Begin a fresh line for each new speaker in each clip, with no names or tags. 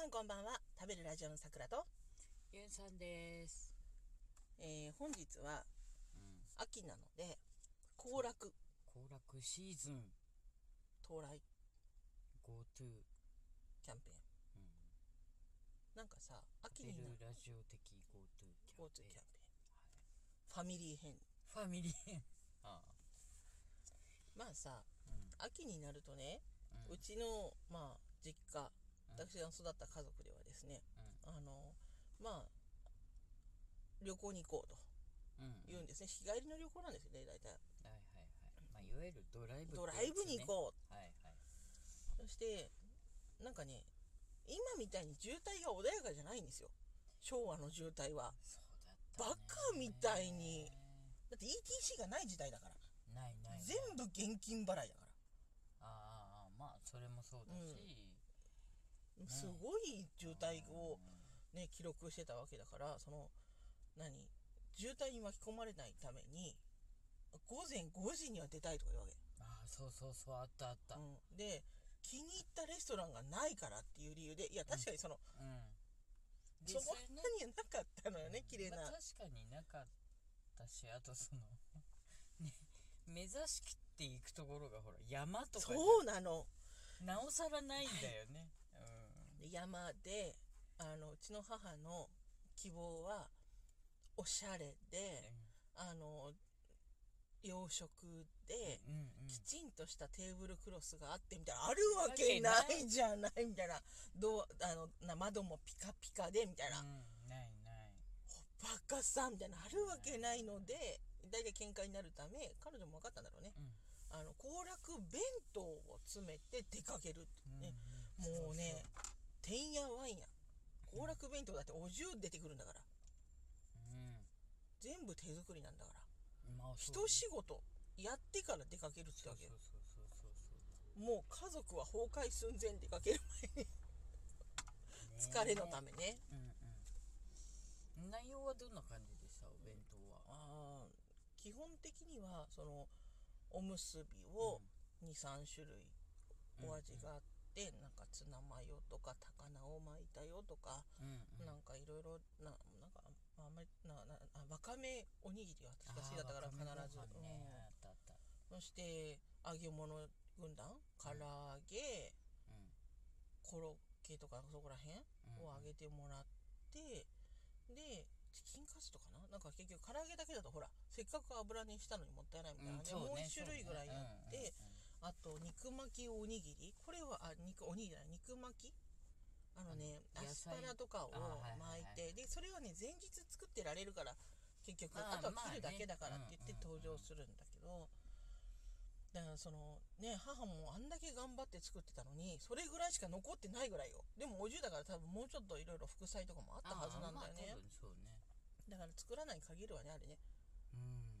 さんこんばんは食べるラジオのさくらと、
ゆんさんです。
えー本日は
うん。
秋なので行楽
行楽シーズン
到来
GoTo。
キャンペーン
うん。
なんかさ秋になる
ルラジオ的 GoTo キャン
GoTo
ペーン。
キャンペーンファミリー編
ファミリー編。ああ。
まあさ
うん。
秋になるとね、
う。
うんちのまあ実家
うん
私が育った家族ではですね、
うん。
あのまあ旅行に行こうと
うん。
言うんですね日帰りの旅行なんですよね大体
はいはいはい。まあ、いわゆるドライブ、
ドライブに行こう
う。はいはい。
そしてなんかね今みたいに渋滞が穏やかじゃないんですよ昭和の渋滞は
そうだった、
バカみたいにだって ETC がない時代だから
ないない。
全部現金払いだか
ああああ、まあ、それもそうだし。
らすごい渋滞をね記録してたわけだからその何渋滞に巻き込まれないために午前5時には出たいとか言うわけ、
ああ、そうそうそう、あったあった。うん。
うん、で気に入ったレストランがないからっていう理由でいや確かにその、
で
そん
それね
なにはなかったのよね綺麗な、
まあ、確かになかったしあとそのね目指していくところがほら山とか
そうなの
なおさらないんだよね、
で山であのうちの母の希望はおしゃれであの洋食で
うんうんうん。
きちんとしたテーブルクロスがあってみたいな。あるわけないじゃない。みたいな。どうあのな窓もピカピカでみたいな、
うんないない。
バカさん。みたいな。あるわけないので大体喧嘩になるため彼女も分かったんだろうね。
うん。
あの行楽弁当を詰めて出かけるって
うん
ね、
ん。
もうねてんやわんや。行楽弁当だってお重出てくるんだから。
うん
全部手作りなんだから。
まあ
一仕事やってから出かけるってわけよ。もう家族は崩壊寸前出かける前に。疲れのためね。
うんうん。内容はどんな感じでした？お弁当は。
あー基本的にはそのおむすびを23種類お味があって、なんかツナマヨとか高菜を巻いたよとか、
うんうん。
なんかいろいろななんかあんまりななあわかめおにぎりは私が好きだったから必ず、
ね。
そして揚げ物軍団唐揚げ、
うん。
コロッケとかそこら辺
うん
を揚げてもらって、でチキンカツとかな？なんか結局唐揚げだけだとほらせっかく油にしたのにもったいないみたいな、
うんね
でもう一種類ぐらいやって、あと肉巻きおにぎり。これはあ肉おにぎりじゃない肉巻き？あのねアスパラとかを巻いて。でそれはね前日作ってられるから結局
まあ
あとは切るだけだからって言って登場するんだけど。だからそのね母もあんだけ頑張って作ってたのにそれぐらいしか残ってないぐらいよ。でもお重だから多分もうちょっといろいろ副菜とかもあったはずなんだよね。だから作らないに限るわねあれね。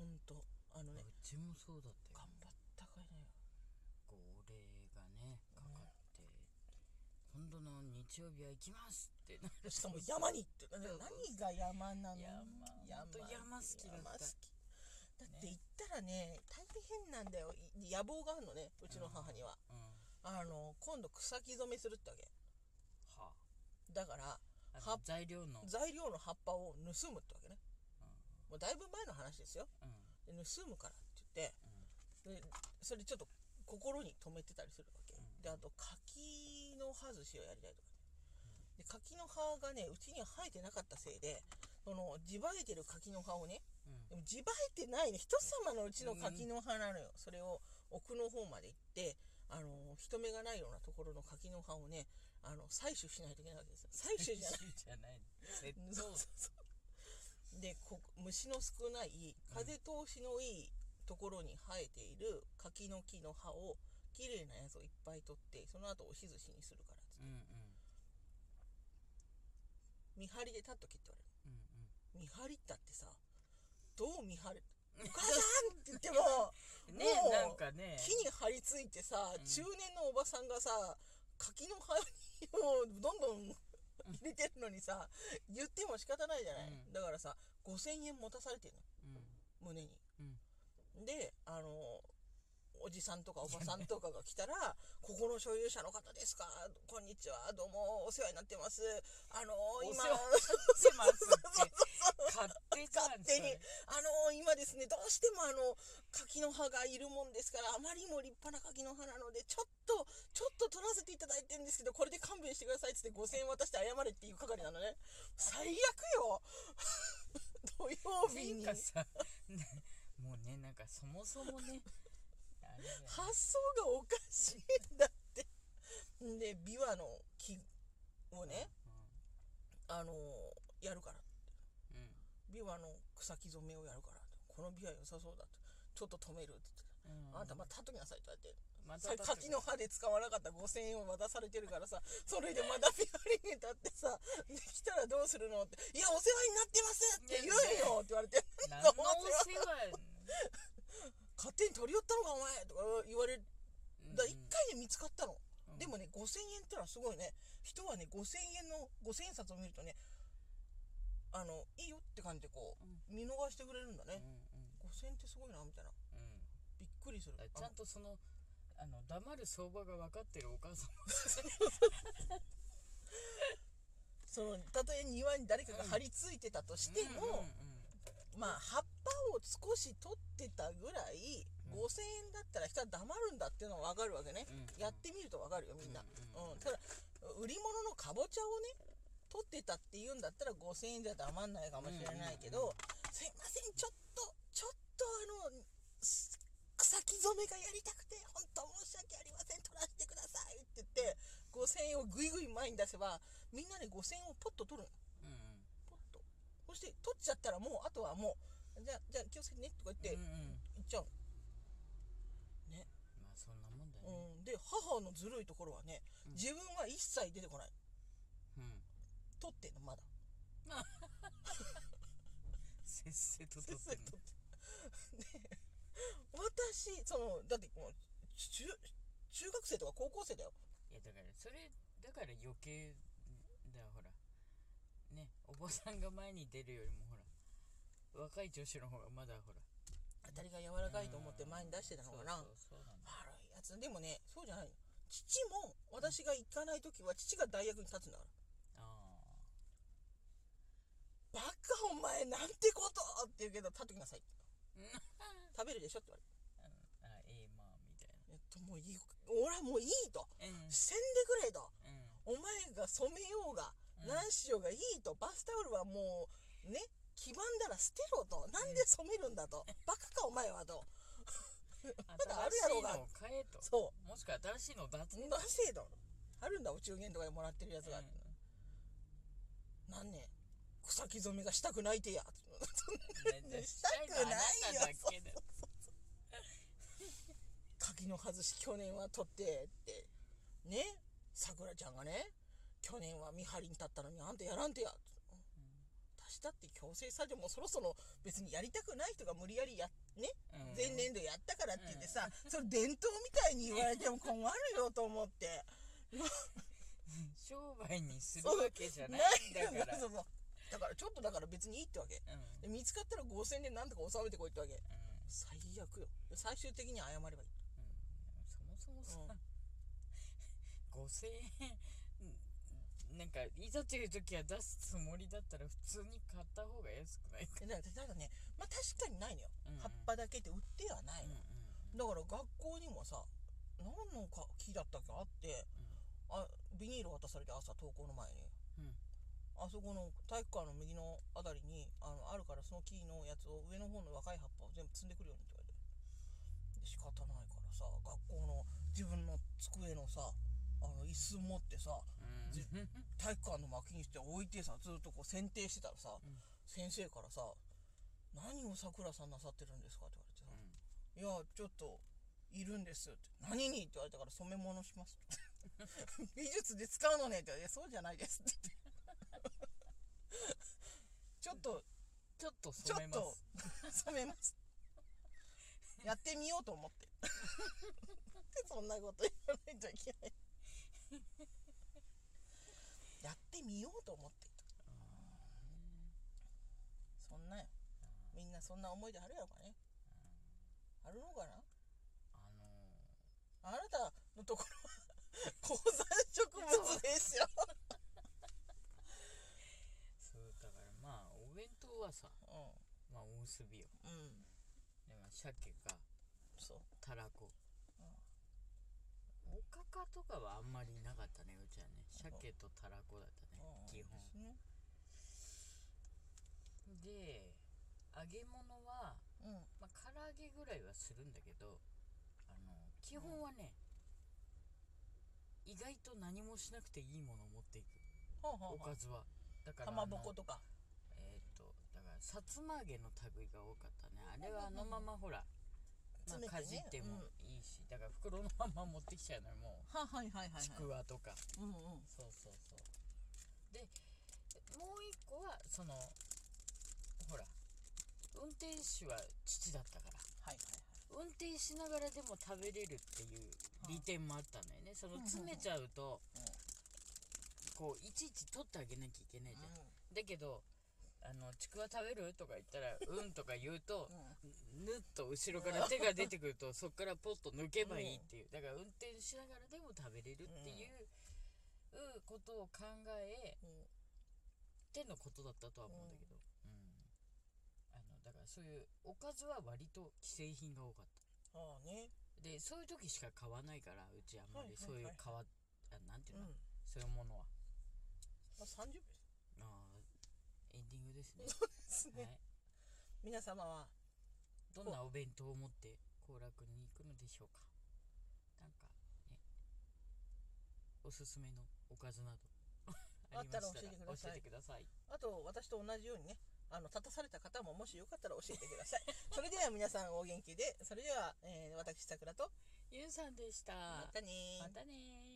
うん。
ほんとあのね。
うちもそうだったよ
頑張ったかいね
号令がねかかって、今度の日曜日は行きますって。な る
しかも山にって。何が山なの？
山。ほんと山好きだった。
山好き。だって行ったらね大変なんだよ。い野望があるのねうちの母には、
うん
あの今度草木染めするってわけ。
は
だから
材料の。
材料の葉っぱを盗むってわけね。
う
もうだいぶ前の話ですよ。盗むからって言って。でそれちょっと心に留めてたりするわけ、
うん。
であと柿の葉寿司をやりたいとかね。で柿の葉がねうちには生えてなかったせいでその地生えてる柿の葉をね
うん。
でも地生えてないね人様のうちの柿の葉なのよ、それを奥の方まで行ってあの人目がないようなところの柿の葉をねあの採取しないといけないわけですよ。採取じゃない。
じゃない。窃
そう
盗
そうそう。でこ虫の少ない風通しのいいところに生えている柿の木の葉を綺麗なやつをいっぱい取ってその後おし寿司にするからっつって。
うんうん
見張りで立っとけって言われる。
うんうん。
見張りったってさどう見張る？お母さんって言っても
ね
もう
なんかね。
木に張り付いてさ、
うん。
中年のおばさんがさ柿の葉にもうどんどん入れてるのにさ言っても仕方ないじゃない、
うん。
だからさ5000円持たされてるの。
うん。
胸に。
うん。
であのおじさんとかおばさんとかが来たら「ここの所有者の方ですか？こんにちは。どうも。お世話になってます。あの今。
お世話になってますって。勝手
に。あの今ですねどうしてもあの柿の葉がいるもんですからあまりにも立派な柿の葉なのでちょっとちょっと取らせていただいてるんですけどこれで勘弁してくださいっつって5000円渡して謝れっていう係なのね。最悪よ。土曜日に。
もうねなんかそもそもね
発想がおかしいんだって。で琵琶の木をねあのやるから琵琶の草木染めをやるからこの琵琶良さそうだって。ちょっと止めるって言って。
うん。
あなたまた立っときなさいって。言われて
ま
さ柿の葉で使わなかった5000円を渡されてるからさ。それでまたピアリンに立ってさできたらどうするのって「いやお世話になってます」って言うよって言われて。
何のお世話「
勝手に取り寄ったのかお前」とか言われる。だ1回で見つかったの、
うん。
でもね5000円ってのはすごいね。人はね5000円の5000円札を見るとねあのいいよって感じでこう見逃してくれるんだね、
うんうん。
5000円ってすごいなみたいな。
うん。
びっくりする。
ちゃんとそのあの黙る相場が分かってるお母さんも。
そのたとえ庭に誰かが張り付いてたとしても、まあ葉っぱを少し取ってたぐらい、
うん。
5000円だったら人は黙るんだっていうのは分かるわけね、
うん。
やってみると分かるよみんな、
うん
うんただ売り物のかぼちゃをね取ってたっていうんだったら5000円では黙んないかもしれないけど、すいませんちょっとちょっとあのす草木染めがやりたくて本当申し訳ありません取らせてくださいって言って5000円をぐいぐい前に出せばみんなで5000円をポッと取るの。
うんうん。
ポッと。そして取っちゃったらもうあとはもうじゃあじゃあ気をつけてねとか言って
うんうん。
言っちゃう。のね、
まあそんなもんだよね。
うん、で母のずるいところはね
うん。
自分は一切出てこない。
うん。
取ってんのまだ。
せっせと取ってんの。
取って。で 私そのだってもう中中学生とか高校生だよ。
いやだからそれだから余計だよほら。ね。おばさんが前に出るよりも若い女子の方がまだほら
当たりが柔らかいと思って前に出してたのかな。悪いやつ。でもねそうじゃない。の父も私が行かない時は父が大役に立つんだから
あ
バカお前なんてことって言うけど立っときなさい。
ー
食べるでしょって言われて。
うん。あええまあみたいな。
えっともういい俺はもういいと。
うん。
せんでくれと。
うん。
お前が染めようが
うん。
何しようがいいと。バスタオルはもうね黄ばんだら捨てろと。なんで染めるんだと。バカかお前はと。だあるやろうが。
買えと。
そ
もしくは新しいのを出せ
うなせと。あるんだお中元とかでもらってるやつが、
うん。
なんね草木染めがしたくないてや。
ね
したくないよ。柿の外し去年は取ってって。ね？さくらちゃんがね？去年は見張りに立ったのにあんたやらんてや私だって強制されてもうそろそろ別にやりたくない人が無理やりやね
うん。
前年度やったからって言ってさ、それ伝統みたいに言われても困るよと思って。
商売にするわけじゃないんだから。
そうそうだからちょっとだから別にいいってわけ。
うん。
で見つかったら5000円でなんとか収めてこいってわけ。
うん。
最悪よ。で最終的に謝ればいい。
うん。そもそもさ、
う
5000円なんかいざという時は出すつもりだったら普通に買った方が安くないか
でだからただねまあ確かにないのよ、
うんうん。
葉っぱだけって売ってはない
うん
の、だから学校にもさ何のか木だったっけあってあビニール渡されて朝登校の前に。
うんうん。
あそこの体育館の右のあたりにあのあるからその木のやつを上の方の若い葉っぱを全部積んでくるようにって言われて。で仕方ないからさ学校の自分の机のさあの椅子持ってさ
うん。
じ体育館の薪にして置いてさずっとこう剪定してたらさ、
ん。
先生からさ「何をさくらさんなさってるんですか?」って言われてさ「いやちょっといるんです」って「何に?」って言われたから「染め物します」って美術で使うのね」って言われて「そうじゃないです」って。言ってちょっと
ちょっと染めます。
と染めます。やってみようと思って。そんなこと言わないといけないやってみようと思ってそんなよ。みんなそんな思いであるやろかね。あるのかな？
あの
あなたのところは高山植物でしょ
そうだからまあお弁当はさ
う
まあおむすびよ。
んうん。
でまあ鮭か
そう。
たらこ。おかかとかはあんまりなかったねうちはね。鮭とたらこだったね
うん
基本。
で
揚げ物は
うん。
まあ唐揚げぐらいはするんだけどあの基本はね、意外と何もしなくていいものを持っていく。おかずは。だから
かまぼことか。
えっ、とだからさつま揚げの類が多かったね。あれはあのままほら、まあ、かじっても
うん
し、だから袋のまま持ってきちゃうのよもう。
ははいはいはいはい。
ちくわとか、
うんうん。
そうそうそう。でもう一個はそのほら運転手は父だったから。
はいはい
運転しながらでも食べれるっていう利点もあったんだよね。その詰めちゃうとこういちいち取ってあげなきゃいけないじゃん。だけどあのちくわ食べる？とか言ったら「うん」とか言うとぬっと後ろから手が出てくるとそっからポッと抜けばいいっていう。だから運転しながらでも食べれるっていうことを考え
うんうん
てのことだったとは思うんだけど、うん。あのだからそういうおかずは割と既製品が多かった。
ああね。
でそういう時しか買わないからうちあんまり。そういう
はい
買わあなんていうの、
うん。
そういうものは。
まあ30秒
あーエンディングですね。
ですね。
はい。
皆様は
どんなお弁当を持って行楽に行くのでしょうか。なんかね。おすすめのおかずなど
あったら教えてください。
教えてください。
あと私と同じようにねあの立たされた方ももしよかったら教えてください。それでは皆さんお元気でそれでは、えー私さくらと
ゆうさんでした。
またねー。
またねー